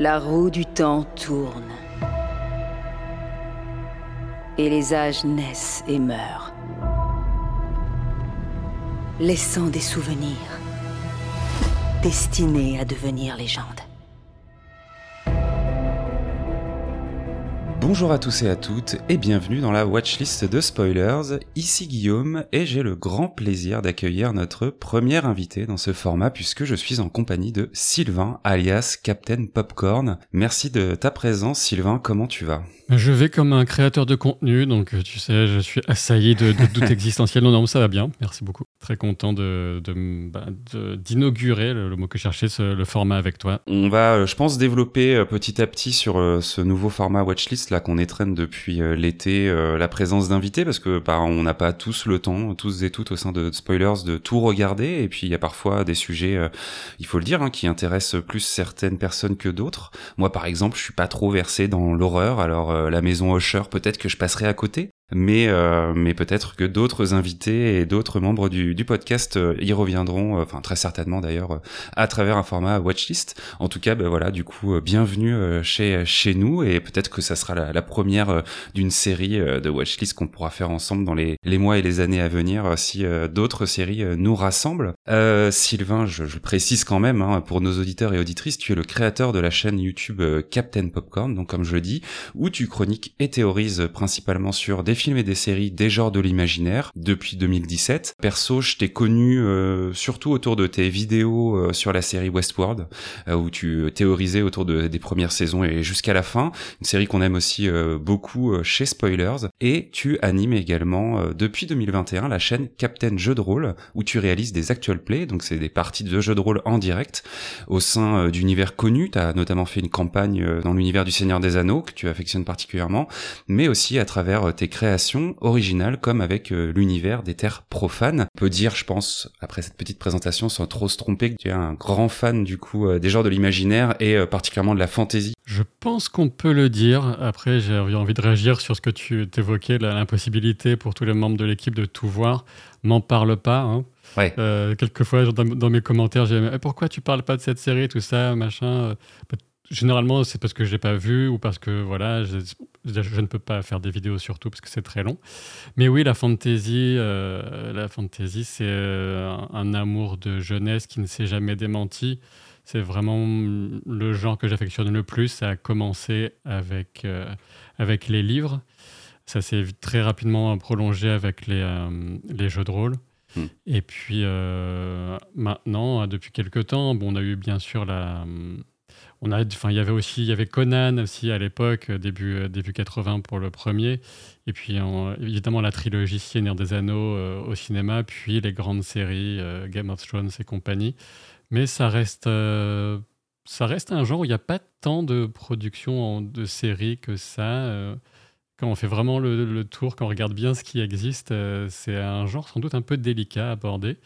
La roue du temps tourne. Et les âges naissent et meurent. Laissant des souvenirs destinés à devenir légende. Bonjour à tous et à toutes et bienvenue dans la watchlist de spoilers. Ici Guillaume et j'ai le grand plaisir d'accueillir notre premier invité dans ce format puisque je suis en compagnie de Sylvain alias Captain Popcorn. Merci de ta présence Sylvain, comment tu vas? Je vais comme un créateur de contenu donc tu sais je suis assailli de, de doutes existentiels. Non non ça va bien, merci beaucoup. Très content de, bah, d'inaugurer le, mot que cherchais le format avec toi. On va euh, je pense développer euh, petit à petit sur euh, ce nouveau format watchlist là qu'on étraîne depuis euh, l'été euh, la présence d'invités parce que bah, on n'a pas tous le temps, tous et toutes au sein de Spoilers, de tout regarder. Et puis il y a parfois des sujets, euh, il faut le dire, hein, qui intéressent plus certaines personnes que d'autres. Moi, par exemple, je suis pas trop versé dans l'horreur. Alors la maison Usher, peut-être que je passerai à côté mais euh, mais peut-être que d'autres invités et d'autres membres du, podcast euh, y reviendront, euh, enfin très certainement d'ailleurs à travers un format watchlist. En tout cas, ben voilà, du coup, bienvenue chez chez nous et peut-être que ça sera la, première d'une série de watchlist qu'on pourra faire ensemble dans les les mois et les années à venir si d'autres séries nous rassemblent. Sylvain, je, je, précise quand même hein, pour nos auditeurs et auditrices, tu es le créateur de la chaîne YouTube Captain Popcorn, donc comme je dis, où tu chroniques et théorises principalement sur des films et des séries des genres de l'imaginaire depuis 2017. Perso, je t'ai connu euh, surtout autour de tes vidéos euh, sur la série Westworld, euh, où tu théorisais autour de, des premières saisons et jusqu'à la fin. Une série qu'on aime aussi beaucoup chez Spoilers. Et tu animes également depuis 2021 la chaîne Captain Jeux de rôle, où tu réalises des actual plays, donc c'est des parties de jeux de rôle en direct au sein d'univers connus. Tu as notamment fait une campagne dans l'univers du Seigneur des Anneaux que tu affectionnes particulièrement, mais aussi à travers tes créations originale comme avec euh, l'univers des terres profanes. On peut dire, je pense, après cette petite présentation, sans trop se tromper, que tu es un grand fan du coup euh, des genres de l'imaginaire et euh, particulièrement de la fantasy. Je pense qu'on peut le dire. Après, j'ai envie de réagir sur ce que tu évoquais, l'impossibilité pour tous les membres de l'équipe de tout voir. M'en parle pas. Hein. Ouais. quelquefois, dans, mes commentaires, j'ai dit pourquoi tu parles pas de cette série, tout ça, machin. Généralement, c'est parce que je l'ai pas vu ou parce que voilà, je, je, ne peux pas faire des vidéos sur tout parce que c'est très long. Mais oui, la fantasy, euh, la fantasy, c'est euh, un amour de jeunesse qui ne s'est jamais démenti. C'est vraiment le genre que j'affectionne le plus. Ça a commencé avec euh, avec les livres. Ça s'est très rapidement prolongé avec les, les jeux de rôle. Hmm. Et puis maintenant, depuis quelques temps, bon, on a eu bien sûr la on a, enfin, il y avait aussi, il y avait Conan aussi à l'époque, euh, début, euh, début 80 pour le premier. Et puis, évidemment, la trilogie Seigneur des Anneaux euh, au cinéma, puis les grandes séries Game of Thrones et compagnie. Mais ça reste, ça reste un genre où il n'y a pas tant de production de séries que ça. quand on fait vraiment le, le, tour, quand on regarde bien ce qui existe, c'est un genre sans doute un peu délicat à aborder.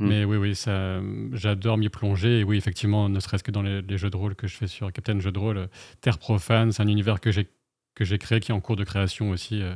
Mm. Mais oui, oui, ça, j'adore m'y plonger. Et oui, effectivement, ne serait-ce que dans les, jeux de rôle que je fais sur Captain Jeux de rôle, Terre Profane, c'est un univers que j'ai, que j'ai créé, qui est en cours de création aussi. Euh,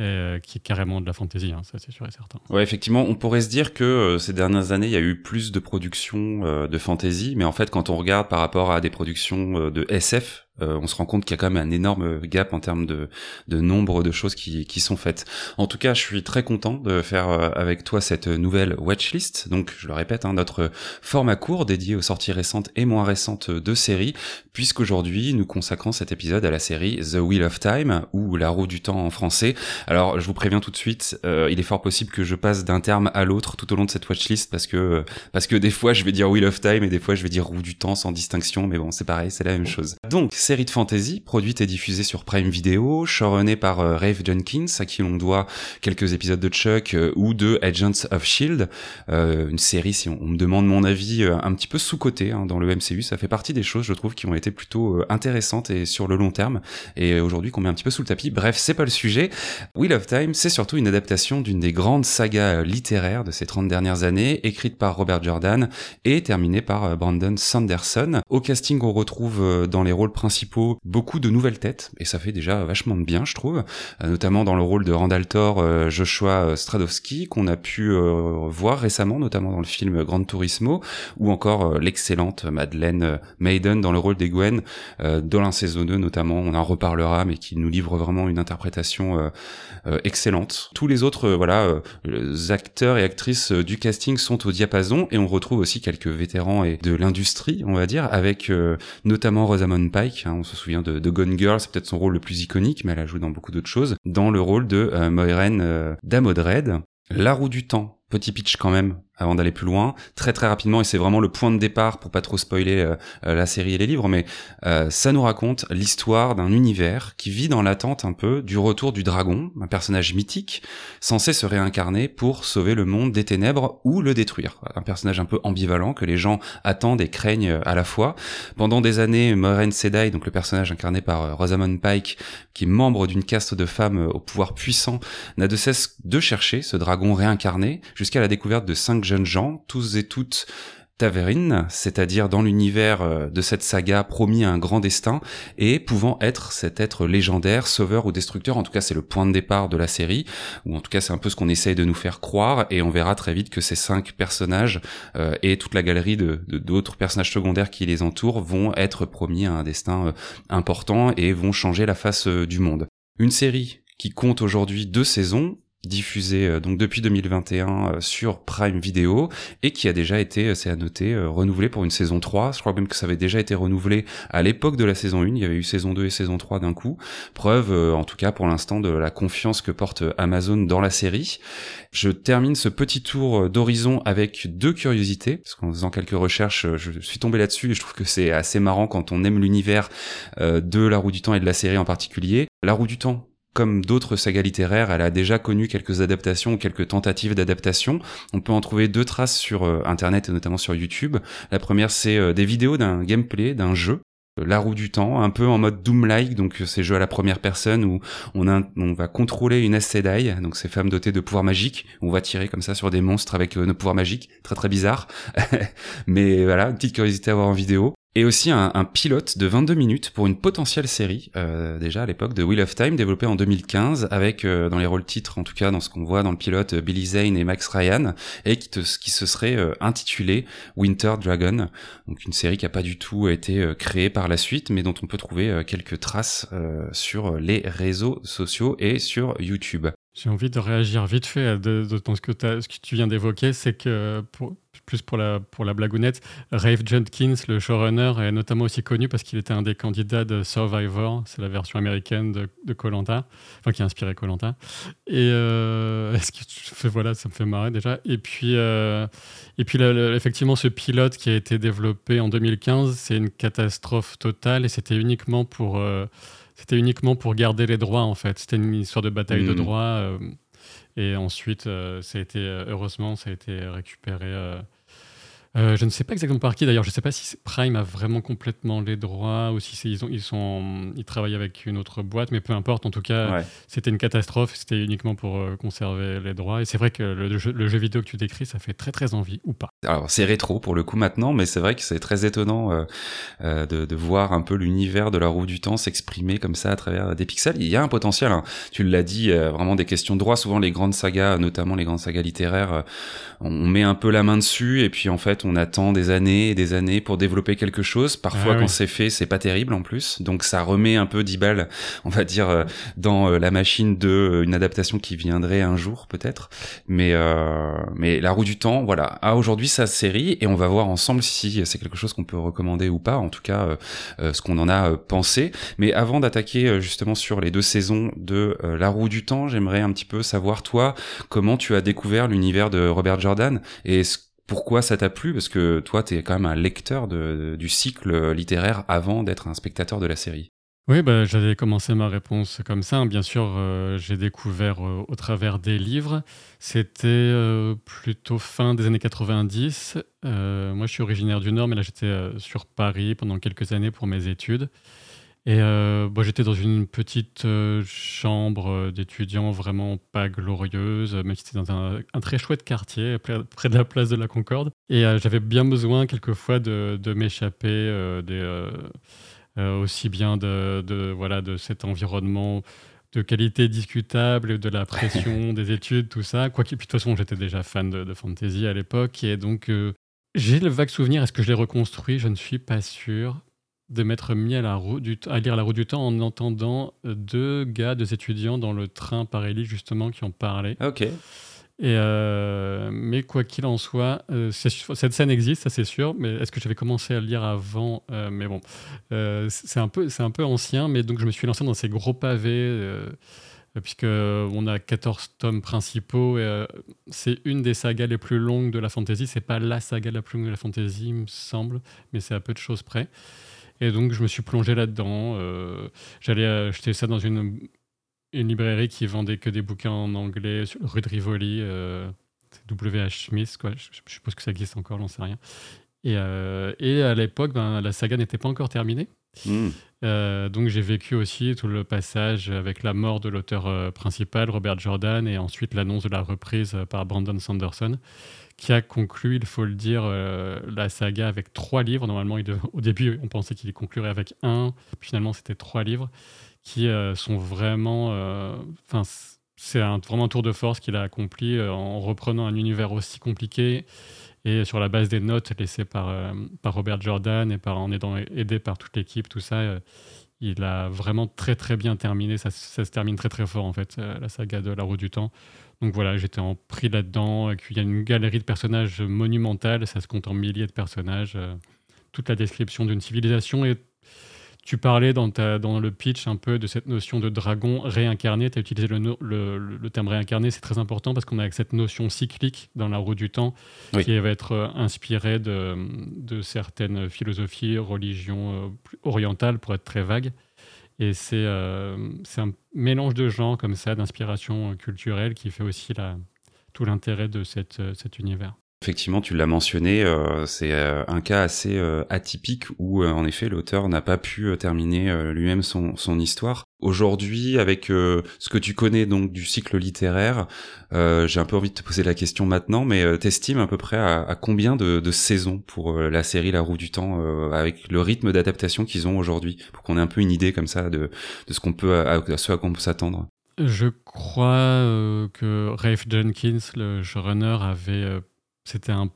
et, euh, qui est carrément de la fantaisie, hein, ça c'est sûr et certain. Ouais, effectivement, on pourrait se dire que euh, ces dernières années, il y a eu plus de productions de fantasy, mais en fait, quand on regarde par rapport à des productions de SF, euh, on se rend compte qu'il y a quand même un énorme gap en termes de, de nombre de choses qui, qui sont faites. En tout cas, je suis très content de faire euh, avec toi cette nouvelle watchlist. Donc, je le répète, hein, notre format court dédié aux sorties récentes et moins récentes de séries, puisqu'aujourd'hui, nous consacrons cet épisode à la série The Wheel of Time, ou La roue du temps en français. Alors, je vous préviens tout de suite, euh, il est fort possible que je passe d'un terme à l'autre tout au long de cette watchlist, parce que, parce que des fois, je vais dire Wheel of Time, et des fois, je vais dire roue du temps sans distinction, mais bon, c'est pareil, c'est la même chose. Donc, série de fantasy, produite et diffusée sur Prime Video, showrunnée par euh, Rafe Jenkins, à qui l'on doit quelques épisodes de Chuck euh, ou de Agents of Shield, euh, une série, si on, me demande mon avis, un petit peu sous-cotée hein, dans le MCU. Ça fait partie des choses, je trouve, qui ont été plutôt intéressantes et sur le long terme, et aujourd'hui qu'on met un petit peu sous le tapis. Bref, c'est pas le sujet. Wheel of Time, c'est surtout une adaptation d'une des grandes sagas littéraires de ces 30 dernières années, écrite par Robert Jordan et terminée par Brandon Sanderson. Au casting, on retrouve dans les rôles principaux beaucoup de nouvelles têtes, et ça fait déjà vachement de bien, je trouve, notamment dans le rôle de Randall Thor, Joshua Stradowski, qu'on a pu voir récemment, notamment dans le film Grand Turismo, ou encore l'excellente Madeleine Maiden dans le rôle d'Egwen, dans 2 notamment, on en reparlera, mais qui nous livre vraiment une interprétation excellente. Tous les autres, voilà, acteurs et actrices du casting sont au diapason, et on retrouve aussi quelques vétérans et de l'industrie, on va dire, avec euh, notamment Rosamund Pike. Hein, on se souvient de, de Gone Girl, c'est peut-être son rôle le plus iconique, mais elle a joué dans beaucoup d'autres choses. Dans le rôle de euh, Moiraine euh, Damodred. La roue du temps, petit pitch quand même avant d'aller plus loin. Très très rapidement et c'est vraiment le point de départ pour pas trop spoiler euh, euh, la série et les livres mais euh, ça nous raconte l'histoire d'un univers qui vit dans l'attente un peu du retour du dragon un personnage mythique censé se réincarner pour sauver le monde des ténèbres ou le détruire. Un personnage un peu ambivalent que les gens attendent et craignent à la fois. Pendant des années Moiraine Sedai donc le personnage incarné par Rosamund Pike qui est membre d'une caste de femmes au pouvoir puissant n'a de cesse de chercher ce dragon réincarné jusqu'à la découverte de cinq jeunes gens, tous et toutes Taverine, c'est-à-dire dans l'univers euh, de cette saga promis à un grand destin et pouvant être cet être légendaire, sauveur ou destructeur. En tout cas, c'est le point de départ de la série, ou en tout cas, c'est un peu ce qu'on essaye de nous faire croire. Et on verra très vite que ces cinq personnages euh, et toute la galerie de d'autres personnages secondaires qui les entourent vont être promis à un destin euh, important et vont changer la face du monde. Une série qui compte aujourd'hui deux saisons diffusé euh, donc depuis 2021 euh, sur Prime Video et qui a déjà été, euh, c'est à noter, renouvelé pour une saison 3. Je crois même que ça avait déjà été renouvelé à l'époque de la saison 1. Il y avait eu saison 2 et saison 3 d'un coup. Preuve, en tout cas pour l'instant, de la confiance que porte Amazon dans la série. Je termine ce petit tour d'horizon avec deux curiosités, parce qu'en faisant quelques recherches, je suis tombé là-dessus et je trouve que c'est assez marrant quand on aime l'univers de La Roue du Temps et de la série en particulier. La Roue du Temps, comme d'autres sagas littéraires, elle a déjà connu quelques adaptations quelques tentatives d'adaptation. On peut en trouver deux traces sur euh, Internet et notamment sur YouTube. La première, c'est euh, des vidéos d'un gameplay, d'un jeu euh, la roue du temps, un peu en mode Doom-like, donc ces jeux à la première personne où on, va contrôler une Aes donc ces femmes dotées de pouvoirs magiques. On va tirer comme ça sur des monstres avec nos pouvoirs magiques, très très bizarre. Mais voilà, une petite curiosité à voir en vidéo et aussi un, pilote de 22 minutes pour une potentielle série, euh, déjà à l'époque de Wheel of Time, développée en 2015, avec euh, dans les rôles titres, en tout cas dans ce qu'on voit dans le pilote, euh, Billy Zane et Max Ryan, et qui, qui se serait intitulé Winter Dragon, donc une série qui a pas du tout été créée par la suite, mais dont on peut trouver quelques traces sur les réseaux sociaux et sur YouTube. J'ai envie de réagir vite fait de, ce, que ce que tu viens d'évoquer, c'est que plus pour la, blagounette, Rafe Jenkins, le showrunner, est notamment aussi connu parce qu'il était un des candidats de Survivor, c'est la version américaine de Colanta, enfin qui a inspiré Colanta. Et euh, est-ce que tu voilà, ça me fait marrer déjà. Et puis, euh, effectivement, ce pilote qui a été développé en 2015, c'est une catastrophe totale et c'était uniquement pour. Euh, c'était uniquement pour garder les droits en fait. C'était une histoire de bataille de mmh. droits. et ensuite, ça a été, heureusement, ça a été récupéré euh, je ne sais pas exactement par qui d'ailleurs. Je ne sais pas si Prime a vraiment complètement les droits ou si ils, ont, ils, sont, ils travaillent avec une autre boîte, mais peu importe. En tout cas, c'était une catastrophe. C'était uniquement pour euh, conserver les droits. Et c'est vrai que le jeu, le jeu, vidéo que tu décris, ça fait très très envie ou pas? Alors c'est rétro pour le coup maintenant, mais c'est vrai que c'est très étonnant euh, de, de, voir un peu l'univers de la roue du temps s'exprimer comme ça à travers des pixels. Il y a un potentiel. Hein. Tu l'as dit, vraiment des questions de droit. Souvent les grandes sagas, notamment les grandes sagas littéraires, on met un peu la main dessus et puis en fait on attend des années et des années pour développer quelque chose. Parfois, ah quand c'est fait, c'est pas terrible en plus. Donc, ça remet un peu 10 balles, on va dire, euh, dans euh, la machine de euh, une adaptation qui viendrait un jour, peut-être. Mais, mais La Roue du Temps, voilà, a aujourd'hui sa série et on va voir ensemble si c'est quelque chose qu'on peut recommander ou pas. En tout cas, ce qu'on en a pensé. Mais avant d'attaquer justement sur les deux saisons de La Roue du Temps, j'aimerais un petit peu savoir, toi, comment tu as découvert l'univers de Robert Jordan et ce pourquoi ça t'a plu? Parce que toi, tu es quand même un lecteur du cycle littéraire avant d'être un spectateur de la série. Oui, bah, j'avais commencé ma réponse comme ça. Bien sûr, euh, j'ai découvert euh, au travers des livres. C'était euh, plutôt fin des années 90. moi, je suis originaire du Nord, mais là, j'étais sur Paris pendant quelques années pour mes études. Et euh, j'étais dans une petite euh, chambre euh, d'étudiants vraiment pas glorieuse, mais c'était dans un, très chouette quartier, près, de la place de la Concorde. Et j'avais bien besoin quelquefois de, de m'échapper aussi bien de, de, voilà, de cet environnement de qualité discutable, de la pression des études, tout ça. Quoi de toute façon, j'étais déjà fan de, fantasy à l'époque. Et donc, j'ai le vague souvenir, est-ce que je l'ai reconstruit? Je ne suis pas sûr de m'être mis à, la roue du à lire La roue du temps en entendant deux gars, deux étudiants dans le train par justement, qui en parlaient. Ok. Et euh, mais quoi qu'il en soit, euh, cette scène existe, ça c'est sûr. Mais est-ce que j'avais commencé à le lire avant euh, Mais bon, c'est un peu, un peu ancien. Mais donc je me suis lancé dans ces gros pavés puisque on a 14 tomes principaux. Et, c'est une des sagas les plus longues de la fantasy. C'est pas la saga la plus longue de la fantasy, il me semble, mais c'est à peu de choses près. Et donc je me suis plongé là-dedans. J'allais acheter ça dans une librairie qui vendait que des bouquins en anglais, rue de Rivoli, euh, W.H. Smith, quoi. Je, suppose que ça existe encore, j'en sais rien. Et, euh, à l'époque, ben, la saga n'était pas encore terminée. Hmm. Euh, donc j'ai vécu aussi tout le passage avec la mort de l'auteur principal, Robert Jordan, et ensuite l'annonce de la reprise par Brandon Sanderson, qui a conclu, il faut le dire, la saga avec trois livres. Normalement, au début, on pensait qu'il conclurait avec un, finalement c'était trois livres qui euh, sont vraiment. Euh, enfin, c'est un, vraiment un tour de force qu'il a accompli euh, en reprenant un univers aussi compliqué et sur la base des notes laissées par, par Robert Jordan et par, en aidant, aidé par toute l'équipe, tout ça, il a vraiment très très bien terminé. Ça, se termine très très fort en fait, la saga de La Roue du Temps. Donc voilà, j'étais en pris là-dedans. Il y a une galerie de personnages monumentale, ça se compte en milliers de personnages. toute la description d'une civilisation est tu parlais dans, dans le pitch un peu de cette notion de dragon réincarné. Tu as utilisé le, le, terme réincarné, c'est très important parce qu'on a cette notion cyclique dans la roue du temps qui va être euh, inspirée de, de, certaines philosophies, religions euh, orientales pour être très vague. Et c'est euh, un mélange de genres comme ça, d'inspiration culturelle qui fait aussi la, tout l'intérêt de cette, cet univers. Effectivement, tu l'as mentionné, euh, c'est euh, un cas assez euh, atypique où, en effet, l'auteur n'a pas pu terminer lui-même son, son histoire. Aujourd'hui, avec ce que tu connais donc du cycle littéraire, j'ai un peu envie de te poser la question maintenant, mais t'estimes à peu près à, combien de, de, saisons pour la série La Roue du Temps, avec le rythme d'adaptation qu'ils ont aujourd'hui, pour qu'on ait un peu une idée comme ça de, de ce qu'on peut, à, ce à quoi on peut s'attendre? Je crois que Rafe Jenkins, le showrunner, avait c'était un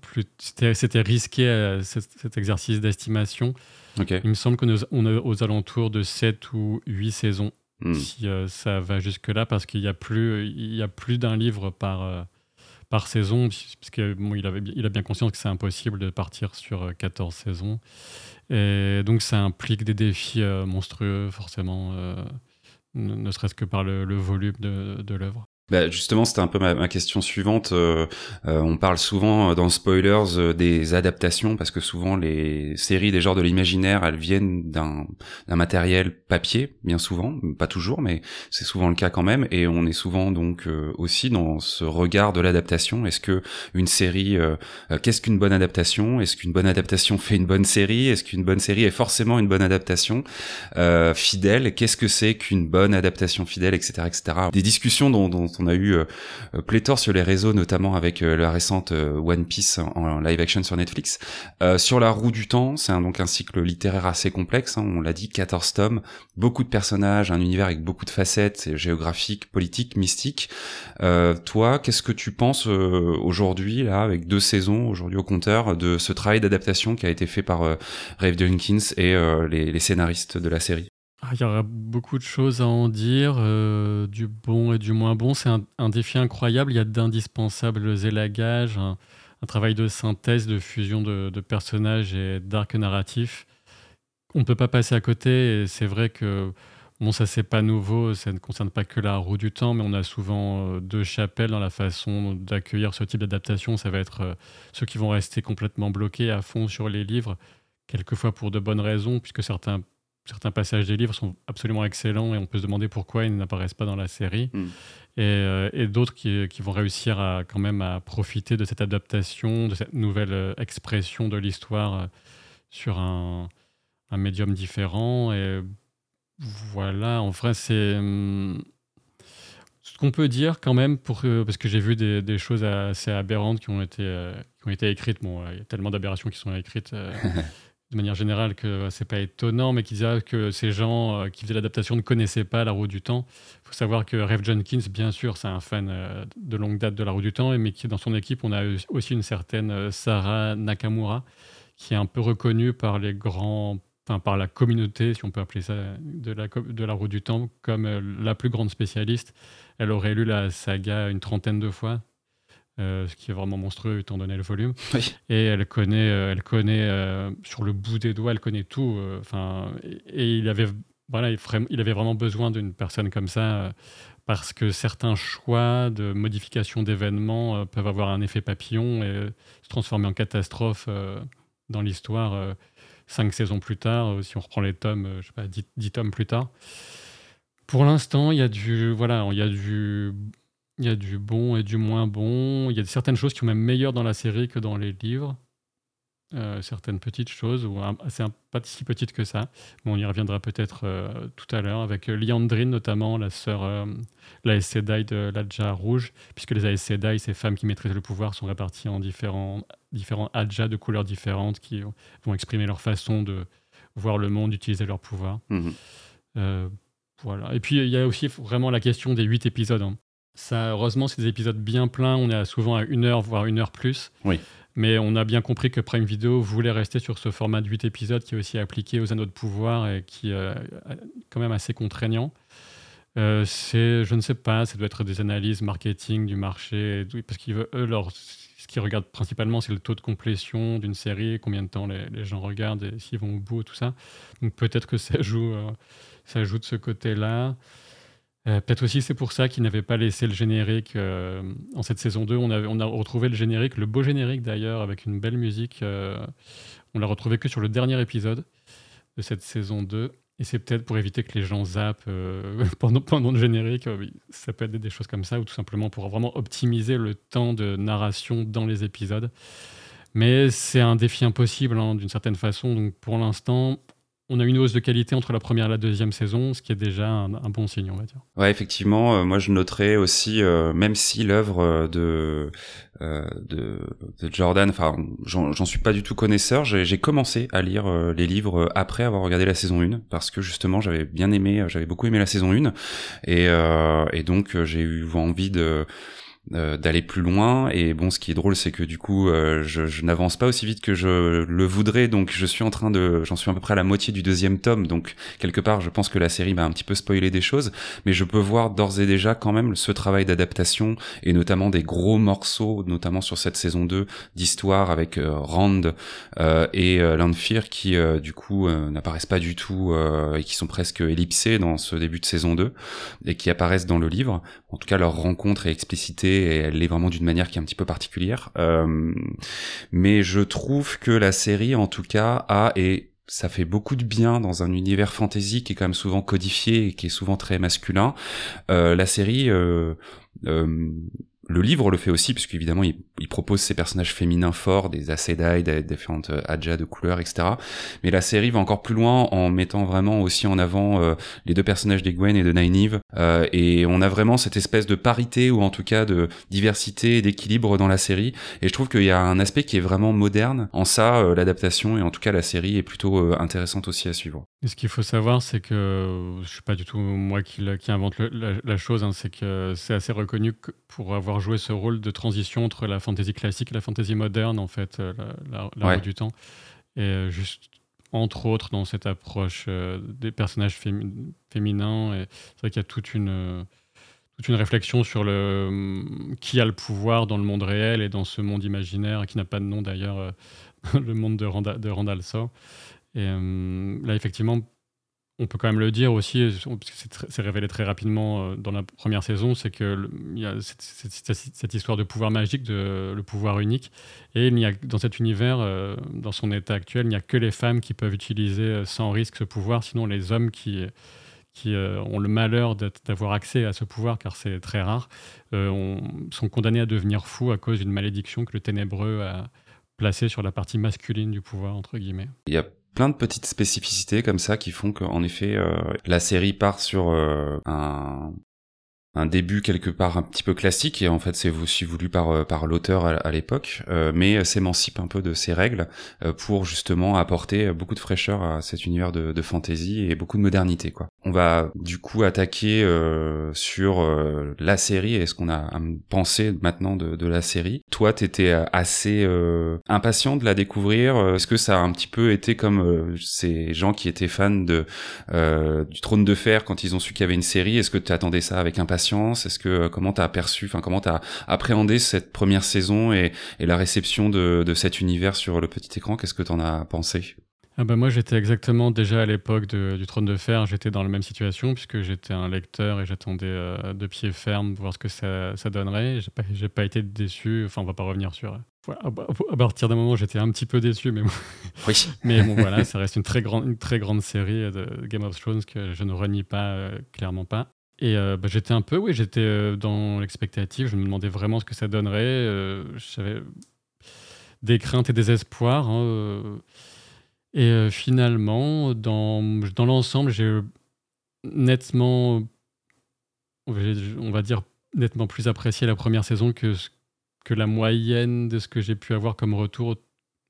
plus c'était risqué euh, cet, exercice d'estimation. Il me semble qu'on est aux alentours de 7 ou 8 saisons hmm. si euh, ça va jusque là parce qu'il y a plus il y a plus d'un livre par euh, par saison parce que bon, il avait il a bien conscience que c'est impossible de partir sur 14 saisons et donc ça implique des défis monstrueux forcément ne, serait-ce que par le, volume de, de l'œuvre. Bah justement, c'était un peu ma, question suivante. Euh, euh, on parle souvent euh, dans spoilers des adaptations parce que souvent les séries des genres de l'imaginaire, elles viennent d'un matériel papier, bien souvent, pas toujours, mais c'est souvent le cas quand même. Et on est souvent donc aussi dans ce regard de l'adaptation. Est-ce que une série, qu'est-ce qu'une bonne adaptation? Est-ce qu'une bonne adaptation fait une bonne série? Est-ce qu'une bonne série est forcément une bonne adaptation? Fidèle Qu'est-ce que c'est qu'une bonne adaptation fidèle, etc., etc. Des discussions dont, dont on a eu euh, pléthore sur les réseaux, notamment avec euh, la récente euh, One Piece en, live action sur Netflix. sur la roue du temps, c'est donc un cycle littéraire assez complexe, hein, on l'a dit, 14 tomes, beaucoup de personnages, un univers avec beaucoup de facettes géographiques, politiques, mystiques. toi, qu'est-ce que tu penses aujourd'hui, là, avec deux saisons aujourd'hui au compteur, de ce travail d'adaptation qui a été fait par Rave Jenkins et les scénaristes de la série? Ah, il y aura beaucoup de choses à en dire, euh, du bon et du moins bon. C'est un, défi incroyable. Il y a d'indispensables élagages, un, travail de synthèse, de fusion de, personnages et d'arcs narratifs. On ne peut pas passer à côté. Et c'est vrai que bon, ça c'est pas nouveau. Ça ne concerne pas que la roue du temps, mais on a souvent euh, deux chapelles dans la façon d'accueillir ce type d'adaptation. Ça va être euh, ceux qui vont rester complètement bloqués à fond sur les livres, quelquefois pour de bonnes raisons, puisque certains certains passages des livres sont absolument excellents et on peut se demander pourquoi ils n'apparaissent pas dans la série. Hmm. Euh, et, d'autres qui, vont réussir à quand même à profiter de cette adaptation, de cette nouvelle euh, expression de l'histoire euh, sur un, médium différent. Et voilà, en vrai, c'est hmm, ce qu'on peut dire quand même, pour, parce que j'ai vu des, choses assez aberrantes qui ont été, qui ont été écrites. Bon, il y a tellement d'aberrations qui sont écrites. de manière générale que c'est pas étonnant, mais qui disait que ces gens euh, qui faisaient l'adaptation ne connaissaient pas La Roue du Temps. Il faut savoir que Rev Jenkins, bien sûr, c'est un fan euh, de longue date de La Roue du Temps, mais qui dans son équipe, on a aussi une certaine euh, Sarah Nakamura, qui est un peu reconnue par les grands, enfin par la communauté, si on peut appeler ça, de la, de la Roue du Temps, comme la plus grande spécialiste. Elle aurait lu la saga une trentaine de fois. Euh, ce qui est vraiment monstrueux étant donné le volume. Et elle connaît, euh, elle connaît euh, sur le bout des doigts, elle connaît tout. Enfin, et, il avait, voilà, il, avait vraiment besoin d'une personne comme ça parce que certains choix de modification d'événements peuvent avoir un effet papillon et se transformer en catastrophe dans l'histoire cinq saisons plus tard, si on reprend les tomes, je sais pas, dix, dix tomes plus tard. Pour l'instant, il y a du, voilà, il y a du il y a du bon et du moins bon. Il y a certaines choses qui sont même meilleures dans la série que dans les livres. Euh, certaines petites choses, ou c'est pas si petites que ça. Mais on y reviendra peut-être euh, tout à l'heure, avec Liandrine notamment, la sœur, euh, la Sedai de l'Adja rouge, puisque les Aes Sedai, ces femmes qui maîtrisent le pouvoir, sont réparties en différents, différents Adja de couleurs différentes qui vont exprimer leur façon de voir le monde, d'utiliser leur pouvoir. Mmh voilà. Et puis il y a aussi vraiment la question des huit épisodes. Hein. Ça, heureusement, c'est des épisodes bien pleins. On est souvent à une heure, voire une heure plus. Oui. Mais on a bien compris que Prime Video voulait rester sur ce format de 8 épisodes qui est aussi appliqué aux anneaux de pouvoir et qui euh, est quand même assez contraignant. Euh, c'est, je ne sais pas, ça doit être des analyses marketing du marché, parce qu'ils eux, leur, ce qu'ils regardent principalement, c'est le taux de complétion d'une série, combien de temps les, gens regardent et s'ils vont au bout, et tout ça. Donc peut-être que ça joue, euh, ça joue de ce côté-là. Euh, peut-être aussi c'est pour ça qu'ils n'avaient pas laissé le générique euh, en cette saison 2. On, a retrouvé le générique, le beau générique d'ailleurs, avec une belle musique. Euh, on l'a retrouvé que sur le dernier épisode de cette saison 2. Et c'est peut-être pour éviter que les gens zappent pendant, pendant le générique. ça peut être des choses comme ça, ou tout simplement pour vraiment optimiser le temps de narration dans les épisodes. Mais c'est un défi impossible hein, d'une certaine façon. Donc pour l'instant, on a une hausse de qualité entre la première et la deuxième saison, ce qui est déjà un, bon signe, on va dire. Ouais, effectivement, euh, moi je noterais aussi, euh, même si l'œuvre euh, de, de, Jordan, enfin, j'en suis pas du tout connaisseur, j'ai commencé à lire les livres après avoir regardé la saison 1, parce que justement j'avais bien aimé, j'avais beaucoup aimé la saison 1, et, et donc j'ai eu envie de d'aller plus loin. Et bon ce qui est drôle c'est que du coup euh, je, je n'avance pas aussi vite que je le voudrais. Donc je suis en train de j'en suis à peu près à la moitié du deuxième tome. Donc quelque part je pense que la série m'a un petit peu spoilé des choses. Mais je peux voir d'ores et déjà quand même ce travail d'adaptation et notamment des gros morceaux notamment sur cette saison 2 d'histoire avec euh, Rand euh, et euh, Lanfear qui du coup n'apparaissent pas du tout et qui sont presque ellipsés dans ce début de saison 2 et qui apparaissent dans le livre. En tout cas leur rencontre est explicitée et elle est vraiment d'une manière qui est un petit peu particulière. Euh, mais je trouve que la série, en tout cas, a et ça fait beaucoup de bien dans un univers fantasy qui est quand même souvent codifié et qui est souvent très masculin. Euh, la série euh, euh le livre le fait aussi, puisqu'évidemment, il, il propose ces personnages féminins forts, des Aes des différentes euh, Adja de couleurs, etc. Mais la série va encore plus loin en mettant vraiment aussi en avant euh, les deux personnages d'Egwen et de Nynaeve. Euh, et on a vraiment cette espèce de parité, ou en tout cas de diversité et d'équilibre dans la série. Et je trouve qu'il y a un aspect qui est vraiment moderne. En ça, l'adaptation, et en tout cas la série, est plutôt intéressante aussi à suivre. Et ce qu'il faut savoir, c'est que je suis pas du tout moi qui, qui invente la, la, chose, hein, c'est que c'est assez reconnu pour avoir jouer ce rôle de transition entre la fantasy classique et la fantasy moderne, en fait, euh, la, la, du temps. Et euh, juste, entre autres, dans cette approche euh, des personnages féminins, c'est vrai qu'il y a toute une, toute une réflexion sur le, qui a le pouvoir dans le monde réel et dans ce monde imaginaire, qui n'a pas de nom d'ailleurs, le monde de, Randall, de Randall Et là, effectivement, on peut quand même le dire aussi, parce que c'est révélé très rapidement euh, dans la première saison, c'est qu'il y a cette, histoire de pouvoir magique, de le pouvoir unique. Et il y a, dans cet univers, euh, dans son état actuel, il n'y a que les femmes qui peuvent utiliser euh, sans risque ce pouvoir, sinon les hommes qui, ont le malheur d'avoir accès à ce pouvoir, car c'est très rare, sont condamnés à devenir fous à cause d'une malédiction que le ténébreux a placée sur la partie masculine du pouvoir, entre guillemets. Il plein de petites spécificités comme ça qui font qu'en effet euh, la série part sur euh, un un début quelque part un petit peu classique et en fait c'est aussi voulu par euh, par l'auteur à, l'époque euh, mais s'émancipe un peu de ces règles euh, pour justement apporter beaucoup de fraîcheur à cet univers de, de fantasy et beaucoup de modernité quoi on va du coup attaquer euh, sur euh, la série et ce qu'on a pensé maintenant de, de la série. Toi, t'étais assez euh, impatient de la découvrir. Est-ce que ça a un petit peu été comme ces gens qui étaient fans de du Trône de Fer quand ils ont su qu'il y avait une série Est-ce que tu attendais ça avec impatience Est-ce que comment t'as aperçu, enfin comment t'as appréhendé cette première saison et, et la réception de, de cet univers sur le petit écran? Qu'est-ce que t'en as pensé? Ah bah moi, j'étais exactement déjà à l'époque du Trône de Fer, j'étais dans la même situation puisque j'étais un lecteur et j'attendais euh, de pied ferme voir ce que ça, ça donnerait. J'ai pas, pas été déçu. Enfin, on va pas revenir sur. À partir d'un moment, j'étais un petit peu déçu, mais bon. Oui. mais bon, voilà, ça reste une très grande, une très grande série de Game of Thrones que je ne renie pas, euh, clairement pas. Et euh, bah, j'étais un peu, oui, j'étais dans l'expectative. Je me demandais vraiment ce que ça donnerait. J'avais des craintes et des espoirs. Hein, et euh, finalement, dans, dans l'ensemble, j'ai nettement, on va dire, nettement plus apprécié la première saison que, que la moyenne de ce que j'ai pu avoir comme retour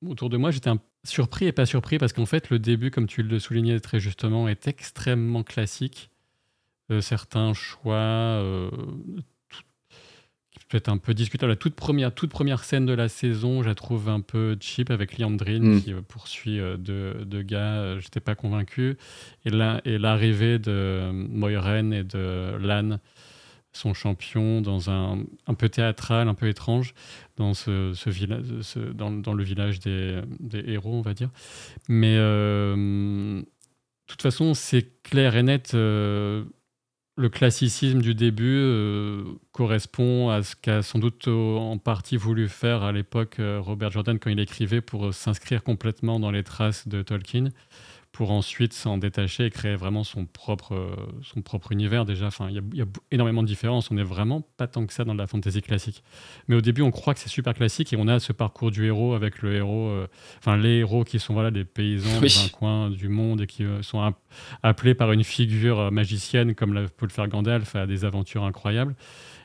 autour de moi. J'étais surpris et pas surpris parce qu'en fait, le début, comme tu le soulignais très justement, est extrêmement classique. Euh, certains choix, euh, peut-être un peu discutable. La toute première, toute première scène de la saison, je la trouve un peu cheap avec Liandrine mm. qui euh, poursuit deux, gars. Euh, j'étais pas convaincu. Et l'arrivée de Moiren et de Lan, son champion, dans un, un peu théâtral, un peu étrange, dans, ce, ce, dans, dans, le village des, des, héros, on va dire. Mais de toute façon, c'est clair et net le classicisme du début euh, correspond à ce qu'a sans doute en partie voulu faire à l'époque euh, Robert Jordan quand il écrivait pour s'inscrire complètement dans les traces de Tolkien pour ensuite s'en détacher et créer vraiment son propre, euh, son propre univers déjà. Enfin, il y, a énormément de différences. On n'est vraiment pas tant que ça dans la fantasy classique. Mais au début, on croit que c'est super classique et on a ce parcours du héros avec le héros, euh, enfin les héros qui sont voilà des paysans dans un coin du monde et qui euh, sont appelés par une figure magicienne comme la, peut le faire Gandalf à des aventures incroyables.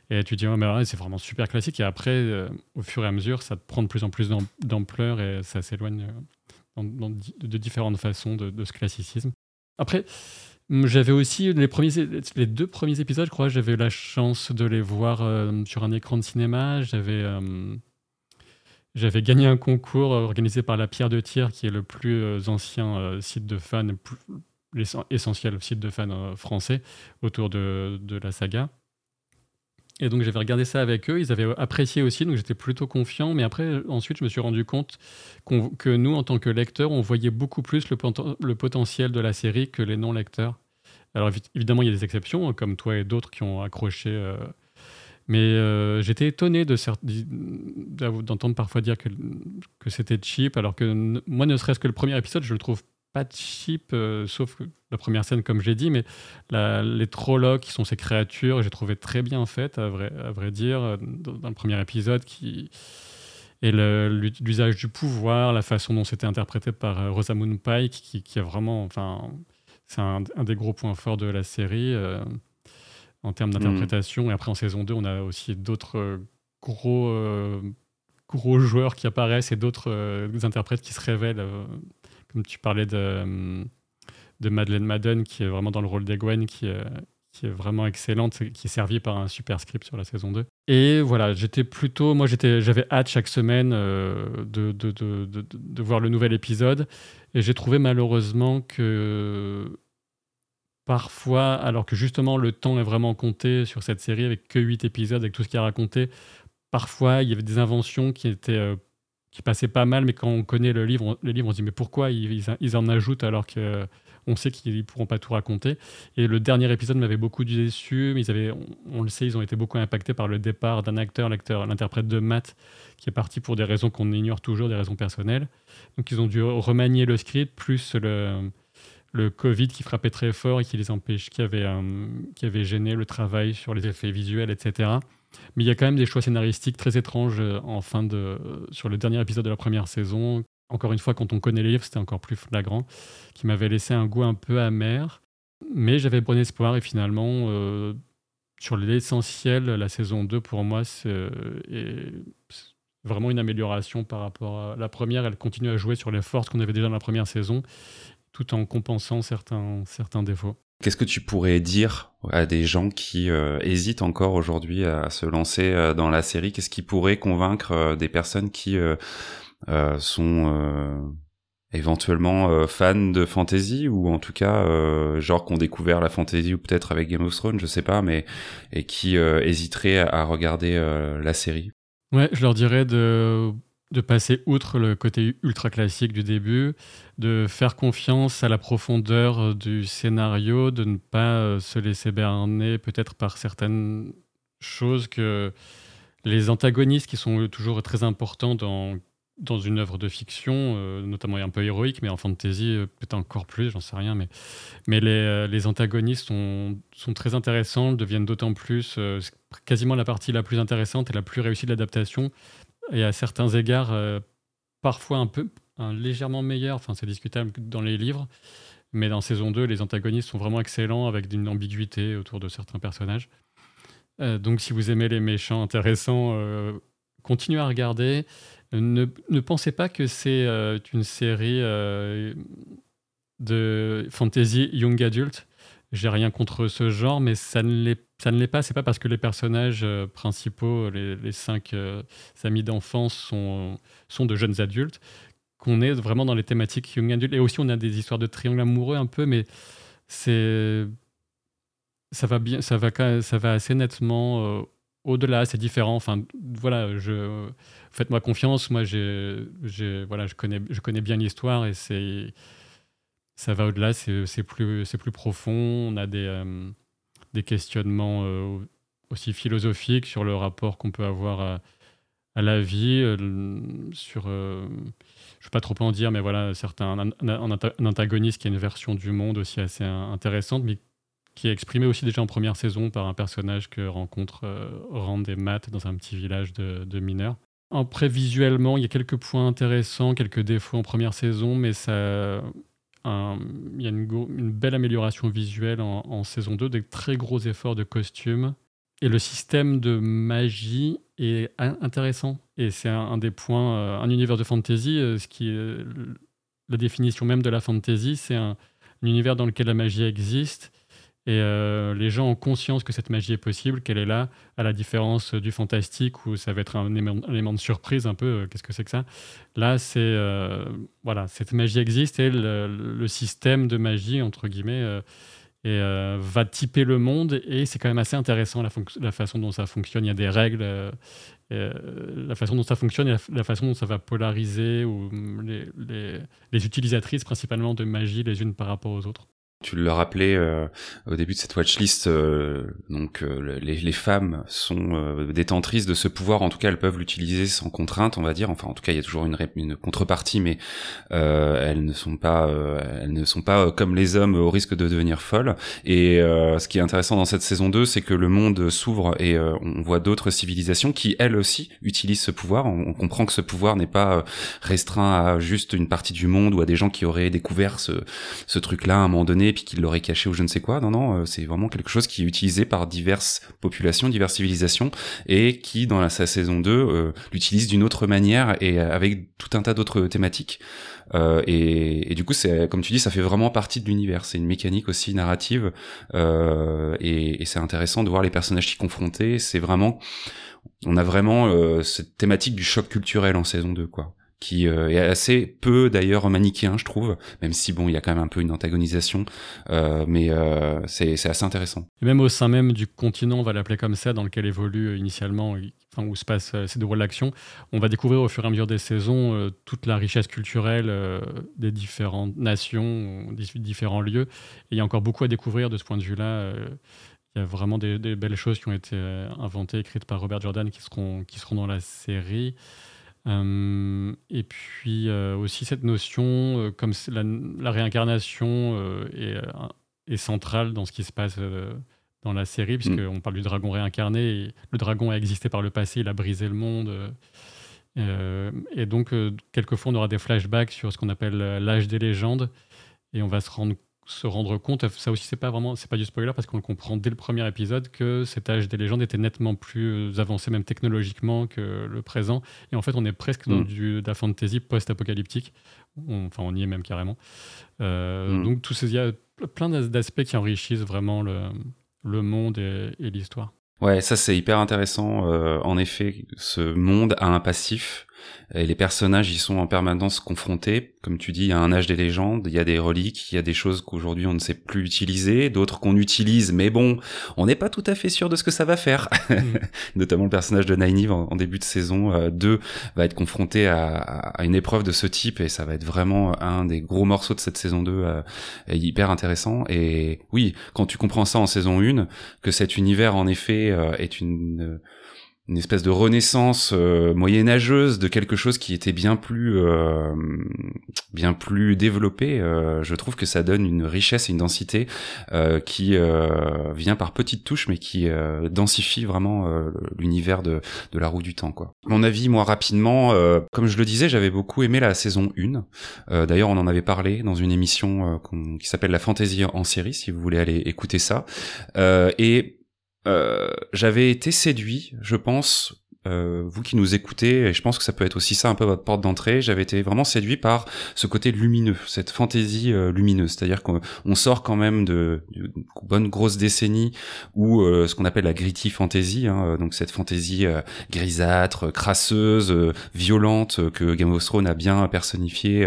Et tu te dis, oh, mais c'est vraiment super classique. Et après, au fur et à mesure, ça prend de plus en plus d'ampleur et ça s'éloigne de différentes façons de, ce classicisme. Après, j'avais aussi les, premiers, les deux premiers épisodes, je crois, j'avais eu la chance de les voir euh, sur un écran de cinéma. J'avais euh, gagné un concours organisé par la Pierre de Tir, qui est le plus euh, ancien site de fans, l'essentiel site de fans français autour de, de la saga. Et donc j'avais regardé ça avec eux, ils avaient apprécié aussi, donc j'étais plutôt confiant. Mais après, ensuite, je me suis rendu compte que nous, en tant que lecteurs, on voyait beaucoup plus le, potentiel de la série que les non-lecteurs. Alors évidemment, il y a des exceptions, hein, comme toi et d'autres qui ont accroché. Euh, mais euh, j'étais étonné d'entendre parfois dire que, que c'était cheap, alors que moi, ne serait-ce que le premier épisode, je le trouve pas cheap, euh, sauf la première scène, comme j'ai dit, mais les Trollocs, qui sont ces créatures, j'ai trouvé très bien faites, à vrai, à vrai dire, euh, dans, le premier épisode, qui et l'usage du pouvoir, la façon dont c'était interprété par euh, Rosamund Pike, qui, qui, est vraiment, enfin, c'est un, des gros points forts de la série en termes mm. d'interprétation. Et après, en saison 2, on a aussi d'autres gros, gros joueurs qui apparaissent et d'autres interprètes qui se révèlent comme tu parlais de, de Madeleine Madden, qui est vraiment dans le rôle d'Egwen, qui, qui est vraiment excellente, qui est servie par un super script sur la saison 2. Et voilà, j'étais plutôt, moi j'avais hâte chaque semaine euh, de, voir le nouvel épisode, et j'ai trouvé malheureusement que parfois, alors que justement le temps est vraiment compté sur cette série avec que 8 épisodes, avec tout ce qui a raconté, parfois il y avait des inventions qui étaient euh, qui passait pas mal, mais quand on connaît le livre, on, on se dit mais pourquoi ils, en ajoutent alors que on sait qu'ils ne pourront pas tout raconter. Et le dernier épisode m'avait beaucoup déçu, mais ils avaient, on, le sait, ils ont été beaucoup impactés par le départ d'un acteur, l'acteur, l'interprète de Matt, qui est parti pour des raisons qu'on ignore toujours, des raisons personnelles. Donc ils ont dû remanier le script, plus le, le Covid qui frappait très fort et qui les empêche, qui avait, euh, qui avait gêné le travail sur les effets visuels, etc. Mais il y a quand même des choix scénaristiques très étranges euh, en fin de, euh, sur le dernier épisode de la première saison. Encore une fois, quand on connaît les livres, c'était encore plus flagrant, qui m'avait laissé un goût un peu amer. Mais j'avais bon espoir et finalement, euh, sur l'essentiel, la saison 2, pour moi, c'est vraiment une amélioration par rapport à la première. Elle continue à jouer sur les forces qu'on avait déjà dans la première saison, tout en compensant certains, certains défauts. Qu'est-ce que tu pourrais dire à des gens qui euh, hésitent encore aujourd'hui à se lancer euh, dans la série? Qu'est-ce qui pourrait convaincre euh, des personnes qui sont éventuellement fans de fantasy ou en tout cas genre qui ont découvert la fantasy ou peut-être avec Game of Thrones, je sais pas, mais et qui hésiteraient à regarder la série? Ouais, je leur dirais de de passer outre le côté ultra classique du début, de faire confiance à la profondeur euh, du scénario, de ne pas euh, se laisser berner peut-être par certaines choses que les antagonistes qui sont toujours très importants dans, dans une œuvre de fiction, euh, notamment un peu héroïque, mais en fantasy peut-être encore plus, j'en sais rien, mais, mais les, les antagonistes sont, sont, très intéressants, deviennent d'autant plus, quasiment la partie la plus intéressante et la plus réussie de l'adaptation, et à certains égards, euh, parfois un peu légèrement meilleur. Enfin, c'est discutable dans les livres. Mais dans saison 2, les antagonistes sont vraiment excellents avec une ambiguïté autour de certains personnages. Euh, donc, si vous aimez les méchants intéressants, euh, continuez à regarder. Ne, ne pensez pas que c'est une série de fantasy young adult. J'ai rien contre ce genre, mais ça ne l'est ça ne l'est pas. C'est pas parce que les personnages euh, principaux, les, cinq euh, amis d'enfance, sont, de jeunes adultes qu'on est vraiment dans les thématiques young adult. Et aussi, on a des histoires de triangle amoureux un peu, mais c'est ça va bien, ça va assez nettement euh, au-delà. C'est différent. Enfin, voilà, faites-moi confiance. Moi, j'ai, voilà, je connais, je connais bien l'histoire et c'est ça va au-delà. C'est plus, profond. On a des des questionnements euh, aussi philosophiques sur le rapport qu'on peut avoir à, la vie, euh, sur, euh, je ne vais pas trop en dire, mais voilà, certains, un, antagoniste qui a une version du monde aussi assez intéressante, mais qui est exprimé aussi déjà en première saison par un personnage que rencontre Rand et Matt dans un petit village de, de mineurs. Après, visuellement, il y a quelques points intéressants, quelques défauts en première saison, mais ça, il y a une, belle amélioration visuelle en, saison 2, des très gros efforts de costumes. Et le système de magie est intéressant. Et c'est un, des points, euh, un univers de fantasy, euh, ce qui est la définition même de la fantasy, c'est un, univers dans lequel la magie existe et euh, les gens ont conscience que cette magie est possible, qu'elle est là, à la différence du fantastique où ça va être un élément, de surprise un peu. Euh, qu'est-ce que c'est que ça? Là, c'est euh, voilà, cette magie existe et le, système de magie entre guillemets et, va typer le monde et c'est quand même assez intéressant la, façon dont ça fonctionne. Il y a des règles, la façon dont ça fonctionne et la, façon dont ça va polariser les, les utilisatrices principalement de magie les unes par rapport aux autres. Tu le rappelais euh, au début de cette watchlist, euh, donc euh, les, femmes sont détentrices de ce pouvoir. En tout cas, elles peuvent l'utiliser sans contrainte, on va dire. Enfin, en tout cas, il y a toujours une, contrepartie, mais elles ne sont pas, elles ne sont pas comme les hommes au risque de devenir folles. Et ce qui est intéressant dans cette saison 2, c'est que le monde s'ouvre et on voit d'autres civilisations qui elles aussi utilisent ce pouvoir. On, comprend que ce pouvoir n'est pas restreint à juste une partie du monde ou à des gens qui auraient découvert ce truc-là à un moment donné puis qu'il l'aurait caché ou je ne sais quoi. Non, non, euh, c'est vraiment quelque chose qui est utilisé par diverses populations, diverses civilisations, et qui, dans la, sa saison 2, euh, l'utilise d'une autre manière et avec tout un tas d'autres thématiques. Euh, et, et, du coup, c'est comme tu dis, ça fait vraiment partie de l'univers. C'est une mécanique aussi narrative, euh, et, et c'est intéressant de voir les personnages qui confrontés. C'est vraiment, on a vraiment euh, cette thématique du choc culturel en saison 2, quoi qui euh, est assez peu d'ailleurs manichéen, je trouve, même si bon, il y a quand même un peu une antagonisation, euh, mais euh, c'est assez intéressant. Même au sein même du continent, on va l'appeler comme ça, dans lequel évolue initialement, où se passe ces déroule l'action, on va découvrir au fur et à mesure des saisons toute la richesse culturelle des différentes nations, des différents lieux. Et il y a encore beaucoup à découvrir de ce point de vue-là. il y a vraiment des, des, belles choses qui ont été inventées, écrites par Robert Jordan, qui seront, qui seront dans la série. Euh, et puis euh, aussi cette notion, euh, comme la, réincarnation est, est, centrale dans ce qui se passe dans la série, puisqu'on mm. parle du dragon réincarné. Et le dragon a existé par le passé, il a brisé le monde. et donc, quelquefois, on aura des flashbacks sur ce qu'on appelle l'âge des légendes. Et on va se rendre se rendre compte, ça aussi c'est pas vraiment, c'est pas du spoiler parce qu'on le comprend dès le premier épisode que cet âge des légendes était nettement plus avancé même technologiquement que le présent. Et en fait, on est presque dans mm. du, de la fantasy post-apocalyptique. enfin, on y est même carrément. Euh, mm. Donc, ces, il y a plein d'aspects qui enrichissent vraiment le, le monde et, et l'histoire. Ouais, ça c'est hyper intéressant. Euh, en effet, ce monde a un passif et les personnages y sont en permanence confrontés. Comme tu dis, a un âge des légendes, il y a des reliques, il y a des choses qu'aujourd'hui on ne sait plus utiliser, d'autres qu'on utilise, mais bon, on n'est pas tout à fait sûr de ce que ça va faire. Mm. Notamment le personnage de Nynaeve en, début de saison 2 euh, va être confronté à, à, une épreuve de ce type et ça va être vraiment un des gros morceaux de cette saison 2 euh, hyper intéressant. Et oui, quand tu comprends ça en saison 1, que cet univers en effet euh, est une une espèce de renaissance euh, moyenâgeuse de quelque chose qui était bien plus euh, bien plus développé euh, je trouve que ça donne une richesse et une densité qui vient par petites touches mais qui densifie vraiment l'univers de, de la roue du temps quoi. Mon avis moi rapidement comme je le disais j'avais beaucoup aimé la saison 1 d'ailleurs on en avait parlé dans une émission qui s'appelle la fantaisie en série si vous voulez aller écouter ça. Et euh, j'avais été séduit, je pense, euh, vous qui nous écoutez, et je pense que ça peut être aussi ça un peu votre porte d'entrée, j'avais été vraiment séduit par ce côté lumineux, cette fantaisie euh, lumineuse, c'est-à-dire qu'on sort quand même de, de bonnes grosses décennies où euh, ce qu'on appelle la gritty fantasy, hein, donc cette fantaisie grisâtre, crasseuse, violente que Game of Thrones a bien personnifié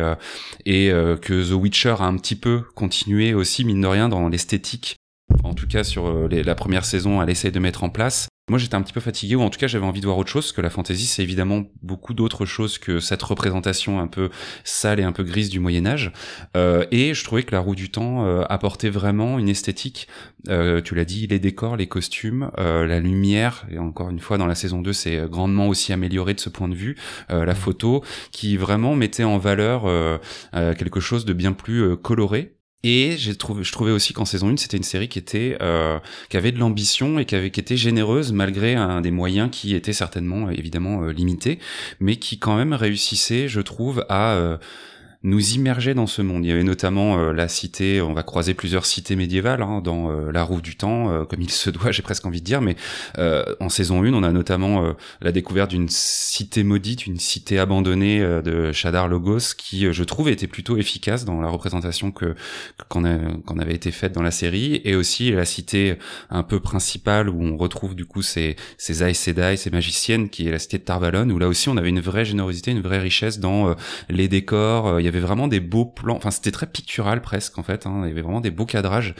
et que The Witcher a un petit peu continué aussi mine de rien dans l'esthétique en tout cas sur euh, la première saison, elle essaye de mettre en place. Moi, j'étais un petit peu fatigué, ou en tout cas, j'avais envie de voir autre chose, parce que la fantasy, c'est évidemment beaucoup d'autres choses que cette représentation un peu sale et un peu grise du Moyen Âge. Euh, et je trouvais que la roue du temps euh, apportait vraiment une esthétique. tu l'as dit, les décors, les costumes, la lumière. Et encore une fois, dans la saison 2, c'est grandement aussi amélioré de ce point de vue. la photo, qui vraiment mettait en valeur quelque chose de bien plus coloré et je trouvais aussi qu'en saison 1, c'était une série qui était, euh, qui avait de l'ambition et qui avait, qui était généreuse malgré un des moyens qui étaient certainement évidemment euh, limités, mais qui quand même réussissait, je trouve, à euh, nous immerger dans ce monde. Il y avait notamment euh, la cité, on va croiser plusieurs cités médiévales hein, dans euh, la roue du temps, euh, comme il se doit, j'ai presque envie de dire, mais en saison 1, on a notamment la découverte d'une cité maudite, une cité abandonnée de Shadar Logos, qui, je trouve, était plutôt efficace dans la représentation que qu'on avait été faite dans la série, et aussi la cité un peu principale où on retrouve du coup ces, ces Aes Sedai, ces magiciennes, qui est la cité de Tarvalon, où là aussi on avait une vraie générosité, une vraie richesse dans les décors, y avait vraiment des beaux plans. Enfin, c'était très pictural presque en fait. Hein. Il y avait vraiment des beaux cadrages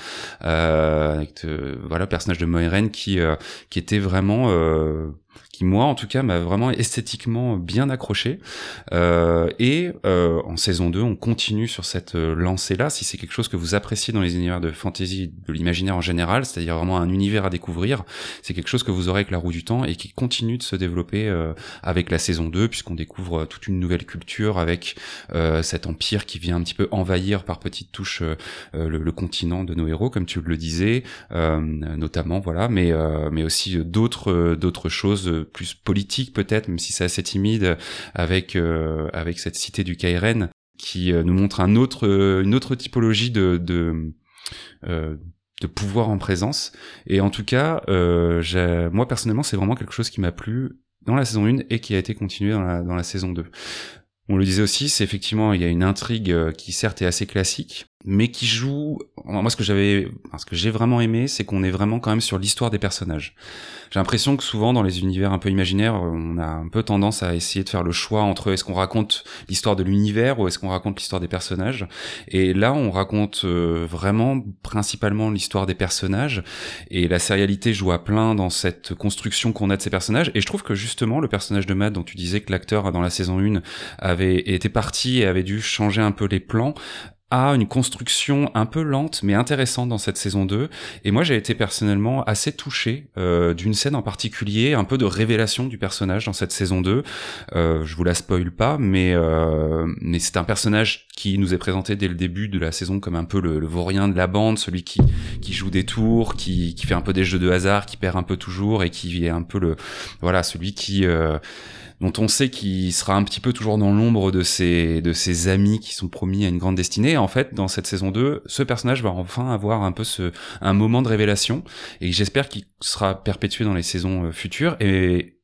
euh, avec euh, voilà le personnage de Moiraine qui euh, qui était vraiment qui moi en tout cas m'a vraiment esthétiquement bien accroché. Euh, et euh, en saison 2, on continue sur cette euh, lancée-là. Si c'est quelque chose que vous appréciez dans les univers de fantasy, de l'imaginaire en général, c'est-à-dire vraiment un univers à découvrir, c'est quelque chose que vous aurez avec la roue du temps et qui continue de se développer euh, avec la saison 2, puisqu'on découvre euh, toute une nouvelle culture avec euh, cet empire qui vient un petit peu envahir par petites touches le, le, continent de nos héros, comme tu le disais, notamment voilà, mais mais aussi d'autres d'autres choses plus politique peut-être, même si c'est assez timide, avec euh, avec cette cité du Kairen qui euh, nous montre un autre euh, une autre typologie de de, pouvoir en présence. Et en tout cas, moi personnellement, c'est vraiment quelque chose qui m'a plu dans la saison 1 et qui a été continué dans la, dans la saison 2. On le disait aussi, c'est effectivement, il y a une intrigue qui certes est assez classique, mais qui joue. Moi, ce que j'avais, ce que j'ai vraiment aimé, c'est qu'on est vraiment quand même sur l'histoire des personnages. J'ai l'impression que souvent dans les univers un peu imaginaires, on a un peu tendance à essayer de faire le choix entre est-ce qu'on raconte l'histoire de l'univers ou est-ce qu'on raconte l'histoire des personnages. Et là, on raconte euh, vraiment principalement l'histoire des personnages. Et la sérialité joue à plein dans cette construction qu'on a de ces personnages. Et je trouve que justement, le personnage de Matt, dont tu disais que l'acteur dans la saison 1 avait été parti et avait dû changer un peu les plans, a une construction un peu lente mais intéressante dans cette saison 2 et moi j'ai été personnellement assez touché euh, d'une scène en particulier un peu de révélation du personnage dans cette saison 2 euh, je vous la spoil pas mais euh, mais c'est un personnage qui nous est présenté dès le début de la saison comme un peu le, le vaurien de la bande celui qui qui joue des tours qui qui fait un peu des jeux de hasard qui perd un peu toujours et qui est un peu le voilà celui qui euh, dont on sait qu'il sera un petit peu toujours dans l'ombre de ses, de ses amis qui sont promis à une grande destinée. en fait, dans cette saison 2, ce personnage va enfin avoir un peu ce, un moment de révélation et j'espère qu'il sera perpétué dans les saisons euh, futures. Et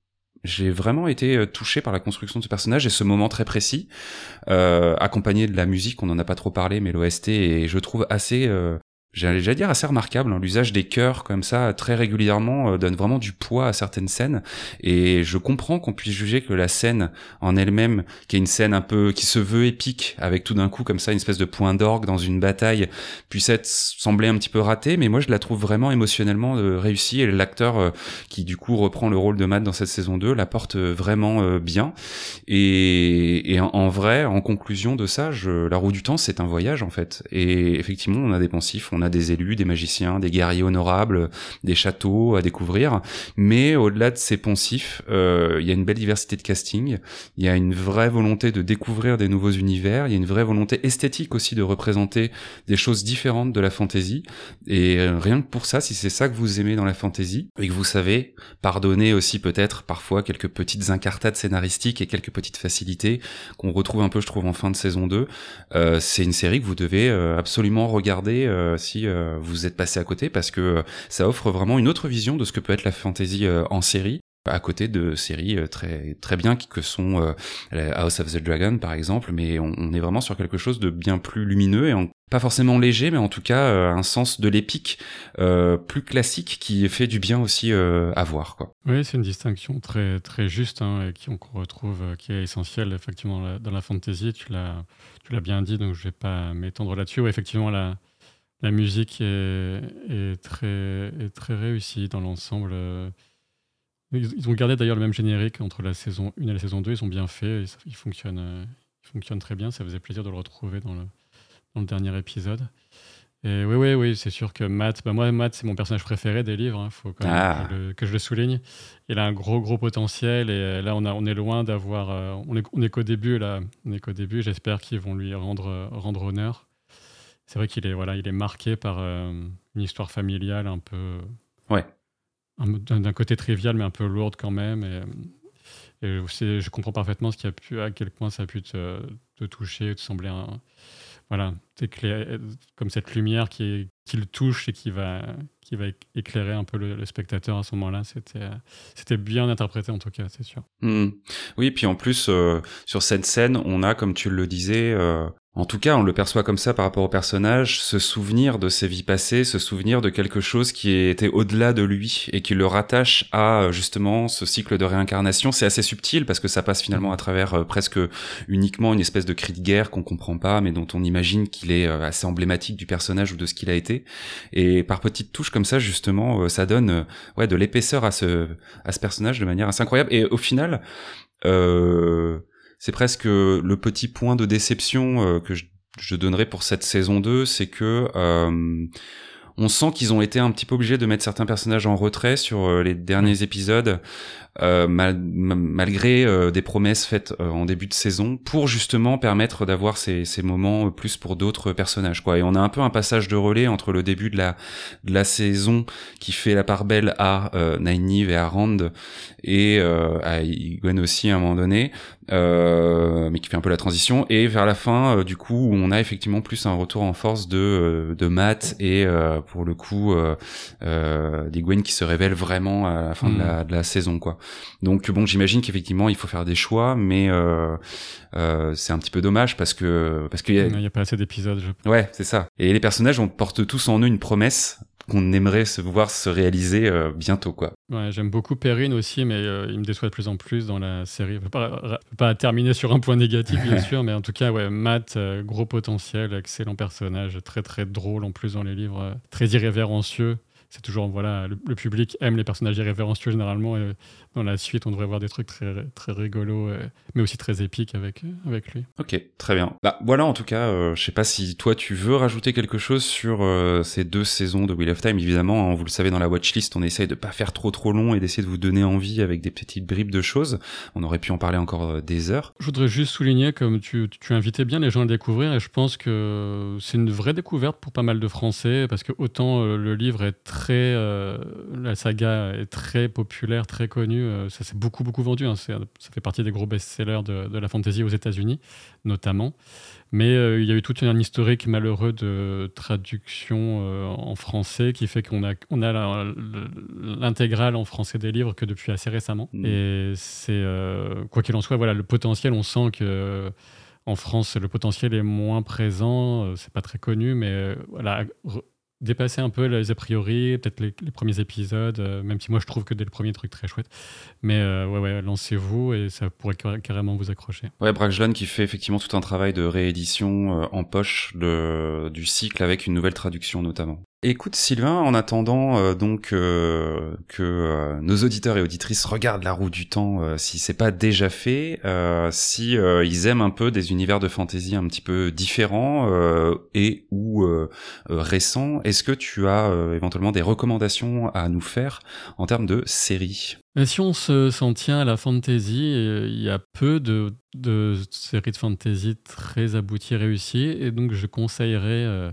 j'ai vraiment été euh, touché par la construction de ce personnage et ce moment très précis, euh, accompagné de la musique, on n'en a pas trop parlé, mais l'OST est, je trouve, assez euh, j'allais déjà dire assez remarquable. Hein. L'usage des chœurs comme ça très régulièrement euh, donne vraiment du poids à certaines scènes. Et je comprends qu'on puisse juger que la scène en elle-même, qui est une scène un peu qui se veut épique, avec tout d'un coup comme ça une espèce de point d'orgue dans une bataille, puisse être semblée un petit peu ratée. Mais moi je la trouve vraiment émotionnellement euh, réussie. Et l'acteur euh, qui du coup reprend le rôle de Matt dans cette saison 2 la porte vraiment bien. Et, en, vrai, en conclusion de ça, je, la roue du temps c'est un voyage en fait. Et effectivement on a des pensifs, on a des élus, des magiciens, des guerriers honorables, des châteaux à découvrir. Mais au-delà de ces poncifs, euh, il y a une belle diversité de casting. Il y a une vraie volonté de découvrir des nouveaux univers. Il y a une vraie volonté esthétique aussi de représenter des choses différentes de la fantasy. Et euh, rien que pour ça, si c'est ça que vous aimez dans la fantasy et que vous savez pardonner aussi peut-être parfois quelques petites incartades scénaristiques et quelques petites facilités qu'on retrouve un peu, je trouve, en fin de saison 2, euh, c'est une série que vous devez absolument regarder euh, euh, vous êtes passé à côté parce que euh, ça offre vraiment une autre vision de ce que peut être la fantasy euh, en série à côté de séries très très bien que sont House of the Dragon par exemple mais on, est vraiment sur quelque chose de bien plus lumineux et pas forcément léger mais en tout cas un sens de l'épique plus classique qui fait du bien aussi à voir quoi. Oui, c'est une distinction très très juste hein, et qu'on retrouve qui est essentielle effectivement dans la fantasy, tu l'as bien dit donc je vais pas m'étendre là-dessus. Oui, effectivement la la musique est, très, très réussie dans l'ensemble. Ils, ont gardé d'ailleurs le même générique entre la saison 1 et la saison 2. Ils ont bien fait. il, fonctionne, il fonctionne très bien. Ça faisait plaisir de le retrouver dans le, dans le dernier épisode. Et oui, oui, oui, c'est sûr que Matt, bah moi, Matt, c'est mon personnage préféré des livres. Il hein. faut quand même ah. que, je le souligne. Il a un gros, gros potentiel. Et là, on, a, on est loin d'avoir. Euh, on est, on est qu'au début, là. On est qu'au début. J'espère qu'ils vont lui rendre, rendre honneur c'est vrai qu'il est, voilà, il est marqué par euh, une histoire familiale un peu. Ouais. D'un côté trivial, mais un peu lourde quand même. Et, je comprends parfaitement ce qui a pu, à quel point ça a pu te, te toucher, te sembler un, voilà, comme cette lumière qui, qui, le touche et qui va, qui va éclairer un peu le, spectateur à ce moment-là. C'était, c'était bien interprété en tout cas, c'est sûr. Mmh. Oui, puis en plus, euh, sur cette scène, on a, comme tu le disais, euh, en tout cas, on le perçoit comme ça par rapport au personnage, se souvenir de ses vies passées, se souvenir de quelque chose qui était au-delà de lui et qui le rattache à justement ce cycle de réincarnation. C'est assez subtil parce que ça passe finalement à travers euh, presque uniquement une espèce de cri de guerre qu'on comprend pas, mais dont on imagine qu'il est euh, assez emblématique du personnage ou de ce qu'il a été. Et par petites touches comme ça, justement, euh, ça donne ouais de l'épaisseur à ce à ce personnage de manière assez incroyable. Et au final. Euh, c'est presque le petit point de déception euh, que je, donnerais pour cette saison 2, c'est que euh, on sent qu'ils ont été un petit peu obligés de mettre certains personnages en retrait sur euh, les derniers épisodes. Euh, malgré euh, des promesses faites euh, en début de saison pour justement permettre d'avoir ces, ces moments plus pour d'autres personnages quoi et on a un peu un passage de relais entre le début de la de la saison qui fait la part belle à euh, Nynaeve et à Rand et à Gwen aussi à un moment donné mais qui fait un peu la transition et vers la fin du coup où on a effectivement plus un retour en force de de Matt et pour le coup des Gwen qui se révèlent vraiment à la fin de, la, mm. de la saison quoi donc bon, j'imagine qu'effectivement il faut faire des choix, mais euh, euh, c'est un petit peu dommage parce que parce qu'il y, a... pas assez d'épisodes. Ouais, c'est ça. Et les personnages, on porte tous en eux une promesse qu'on aimerait se voir se réaliser euh, bientôt quoi. Ouais, j'aime beaucoup Perrine aussi, mais il me déçoit de plus en plus dans la série. Je ne pas, pas terminer sur un point négatif bien sûr, mais en tout cas ouais, Matt, gros potentiel, excellent personnage, très très drôle en plus dans les livres, très irrévérencieux c'est toujours voilà le, public aime les personnages irrévérencieux généralement et dans la suite on devrait voir des trucs très très rigolos euh, mais aussi très épiques avec euh, avec lui. Ok très bien. Bah voilà en tout cas euh, je sais pas si toi tu veux rajouter quelque chose sur ces deux saisons de Wheel of Time. Évidemment hein, vous le savez dans la watchlist on essaye de pas faire trop trop long et d'essayer de vous donner envie avec des petites bribes de choses. On aurait pu en parler encore des heures. Je voudrais juste souligner comme tu, tu invitais bien les gens à le découvrir et je pense que c'est une vraie découverte pour pas mal de français parce que autant le livre est très très, la saga est très populaire, très connue. ça s'est beaucoup beaucoup vendu. Hein. ça fait partie des gros best-sellers de, de, la fantasy aux États-Unis, notamment. Mais euh, il y a eu tout un historique malheureux de traduction euh, en français qui fait qu'on a, on a l'intégrale en français des livres que depuis assez récemment. Mm. Et c'est, euh, quoi qu'il en soit, voilà, le potentiel, on sent que en France, le potentiel est moins présent, c'est pas très connu, mais voilà, dépasser un peu les a priori, peut-être les, premiers épisodes, euh, même si moi je trouve que dès le premier truc très chouette. Mais euh, ouais, ouais, lancez-vous et ça pourrait carrément vous accrocher. Ouais, Brajlan qui fait effectivement tout un travail de réédition euh, en poche de, du cycle avec une nouvelle traduction notamment. Écoute Sylvain, en attendant euh, donc euh, que euh, nos auditeurs et auditrices regardent la roue du temps, si c'est pas déjà fait, si ils aiment un peu des univers de fantasy un petit peu différents et ou récents, est-ce que tu as éventuellement des recommandations à nous faire en termes de séries? Si on s'en tient à la fantasy, il y a peu de, de séries de fantasy très abouties, réussies, et donc je conseillerais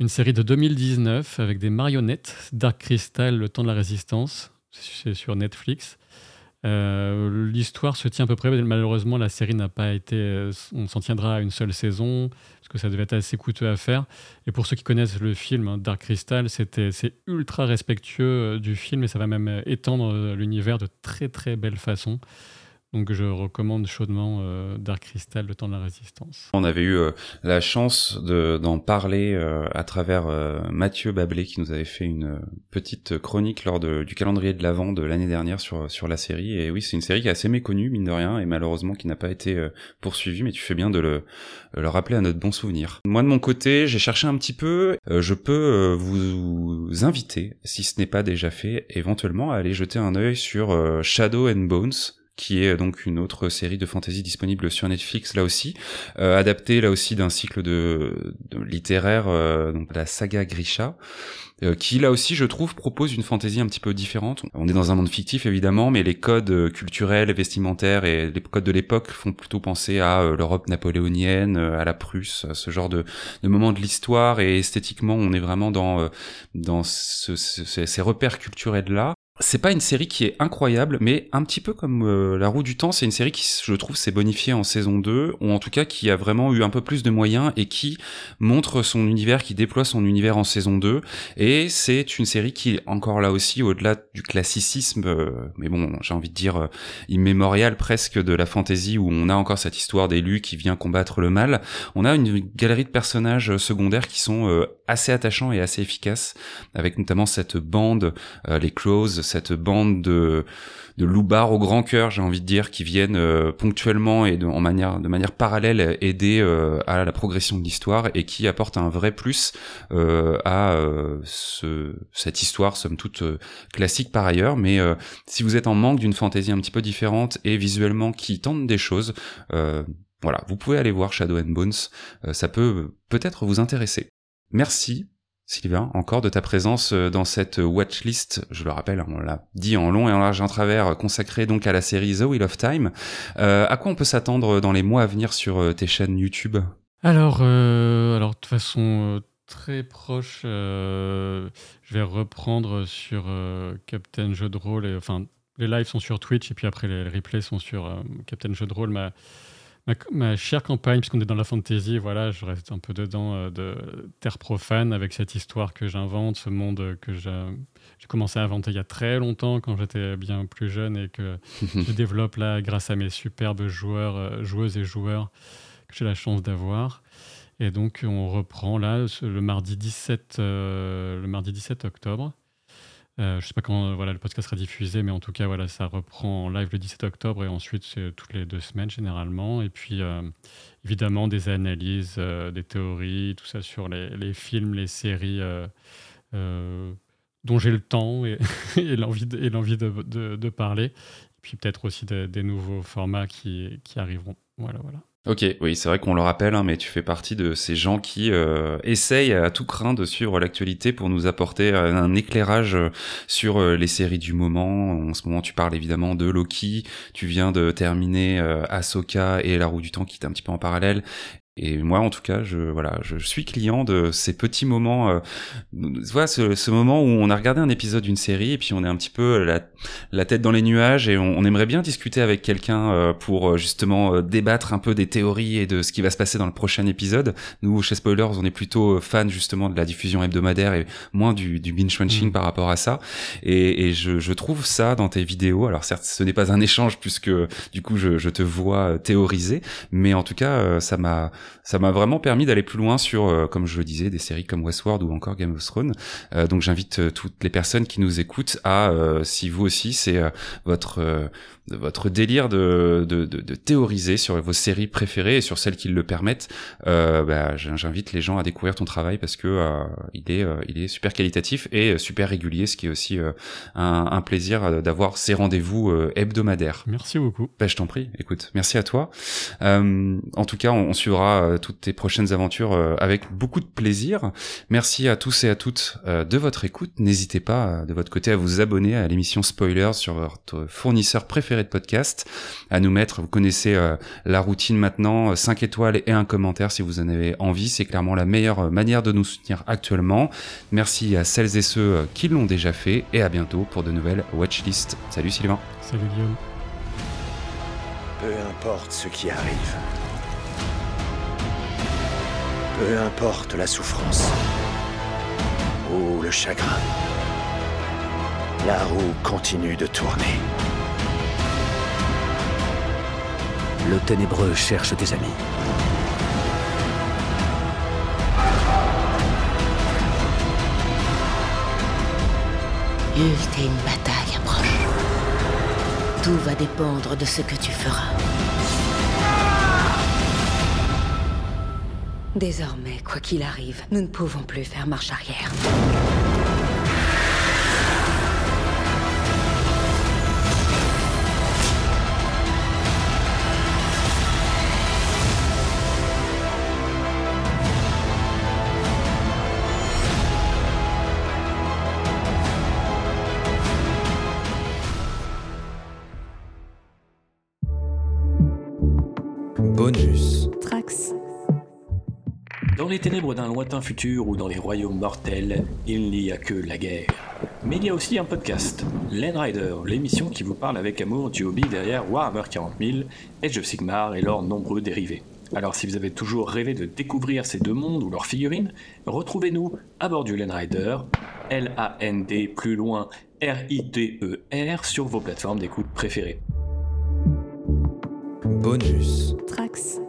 une série de 2019 avec des marionnettes, Dark Crystal, Le temps de la résistance, c'est sur Netflix. Euh, l'histoire se tient à peu près, malheureusement la série n'a pas été, on s'en tiendra à une seule saison, parce que ça devait être assez coûteux à faire. Et pour ceux qui connaissent le film hein, Dark Crystal, c'est ultra respectueux euh, du film et ça va même étendre euh, l'univers de très très belle façon. Donc je recommande chaudement euh, Dark Crystal, le temps de la résistance. On avait eu euh, la chance d'en parler euh, à travers Mathieu Bablé qui nous avait fait une petite chronique lors du calendrier de l'Avent de l'année dernière sur, sur la série. Et oui, c'est une série qui est assez méconnue, mine de rien, et malheureusement qui n'a pas été poursuivie, mais tu fais bien de le, le rappeler à notre bon souvenir. Moi de mon côté, j'ai cherché un petit peu, je peux vous inviter, si ce n'est pas déjà fait, éventuellement à aller jeter un œil sur Shadow and Bones qui est donc une autre série de fantasy disponible sur Netflix là aussi, euh, adaptée là aussi d'un cycle de, littéraire, euh, donc la saga Grisha. Euh, qui là aussi je trouve propose une fantaisie un petit peu différente. On est dans un monde fictif évidemment, mais les codes culturels, vestimentaires et les codes de l'époque font plutôt penser à l'Europe napoléonienne, à la Prusse, à ce genre de, de moment de l'histoire et esthétiquement on est vraiment dans dans ce, ces repères culturels là c'est pas une série qui est incroyable, mais un petit peu comme euh, La Roue du Temps, c'est une série qui, je trouve, s'est bonifiée en saison 2, ou en tout cas qui a vraiment eu un peu plus de moyens et qui montre son univers, qui déploie son univers en saison 2. Et c'est une série qui, encore là aussi, au-delà du classicisme, euh, mais bon, j'ai envie de dire euh, immémorial presque de la fantasy, où on a encore cette histoire d'élu qui vient combattre le mal, on a une galerie de personnages secondaires qui sont assez attachants et assez efficaces, avec notamment cette bande, les Crows, cette bande de de loupards au grand cœur, j'ai envie de dire, qui viennent euh, ponctuellement et de, manière, parallèle aider euh, à la progression de l'histoire et qui apportent un vrai plus euh, à ce, cette histoire, somme toute classique par ailleurs. Mais si vous êtes en manque d'une fantaisie un petit peu différente et visuellement qui tente des choses, voilà, vous pouvez aller voir Shadow and Bones, ça peut peut-être vous intéresser. Merci Sylvain, encore de ta présence euh, dans cette watchlist, je le rappelle, on l'a dit en long et en large et en travers, consacrée donc à la série The Wheel of Time. Euh, à quoi on peut s'attendre dans les mois à venir sur euh, tes chaînes YouTube? Alors, alors de façon très proche, je vais reprendre sur Captain Jeu de rôle, et, enfin les lives sont sur Twitch et puis après les replays sont sur Captain Jeu de rôle, ma Ma, chère campagne, puisqu'on est dans la fantasy, voilà, je reste un peu dedans euh, de terre profane avec cette histoire que j'invente, ce monde que j'ai commencé à inventer il y a très longtemps quand j'étais bien plus jeune et que je développe là grâce à mes superbes joueurs, euh, joueuses et joueurs que j'ai la chance d'avoir. Et donc on reprend là le mardi 17, euh, le mardi 17 octobre. Euh, je ne sais pas quand voilà, le podcast sera diffusé, mais en tout cas, voilà, ça reprend en live le 17 octobre et ensuite, toutes les deux semaines généralement. Et puis, euh, évidemment, des analyses, euh, des théories, tout ça sur les, films, les séries dont j'ai le temps et, et l'envie de, parler. Et puis, peut-être aussi des nouveaux formats qui, qui arriveront. Voilà, voilà. Ok, oui, c'est vrai qu'on le rappelle, hein, mais tu fais partie de ces gens qui euh, essayent à tout craint de suivre l'actualité pour nous apporter euh, un éclairage euh, sur les séries du moment. En ce moment, tu parles évidemment de Loki, tu viens de terminer Ahsoka et La Roue du Temps qui est un petit peu en parallèle, et moi, en tout cas, je voilà, je suis client de ces petits moments. Euh, voilà, ce, ce, moment où on a regardé un épisode d'une série et puis on est un petit peu la, la tête dans les nuages et on, on aimerait bien discuter avec quelqu'un euh, pour justement débattre un peu des théories et de ce qui va se passer dans le prochain épisode. Nous, chez Spoilers, on est plutôt fan justement de la diffusion hebdomadaire et moins du, du binge watching mmh. par rapport à ça. Et, et je, je trouve ça dans tes vidéos. Alors certes, ce n'est pas un échange puisque du coup je, je te vois théoriser, mais en tout cas, ça m'a ça m'a vraiment permis d'aller plus loin sur, euh, comme je le disais, des séries comme Westworld ou encore Game of Thrones. Euh, donc j'invite euh, toutes les personnes qui nous écoutent à, si vous aussi c'est votre votre délire de, de, de, de, théoriser sur vos séries préférées et sur celles qui le permettent, euh, bah, j'invite les gens à découvrir ton travail parce que euh, il est euh, il est super qualitatif et super régulier, ce qui est aussi un, un, plaisir d'avoir ces rendez-vous hebdomadaires. Merci beaucoup. Bah, je t'en prie. Écoute, merci à toi. en tout cas, on, on suivra toutes tes prochaines aventures avec beaucoup de plaisir. Merci à tous et à toutes de votre écoute. N'hésitez pas de votre côté à vous abonner à l'émission Spoilers sur votre fournisseur préféré de podcast à nous mettre. Vous connaissez euh, la routine maintenant, 5 euh, étoiles et un commentaire si vous en avez envie. C'est clairement la meilleure euh, manière de nous soutenir actuellement. Merci à celles et ceux qui l'ont déjà fait et à bientôt pour de nouvelles watchlists. Salut Sylvain. Salut Guillaume. Peu importe ce qui arrive. Peu importe la souffrance ou le chagrin. La roue continue de tourner. Le ténébreux cherche des amis. Ultime bataille approche. Tout va dépendre de ce que tu feras. Désormais, quoi qu'il arrive, nous ne pouvons plus faire marche arrière. Dans les ténèbres d'un lointain futur ou dans les royaumes mortels, il n'y a que la guerre. Mais il y a aussi un podcast, Land Rider, l'émission qui vous parle avec amour du hobby derrière Warhammer 40 000, Age of Sigmar et leurs nombreux dérivés. Alors si vous avez toujours rêvé de découvrir ces deux mondes ou leurs figurines, retrouvez-nous à bord du Land Rider, L-A-N-D plus loin R-I-D-E-R e sur vos plateformes d'écoute préférées. Bonus. Trax.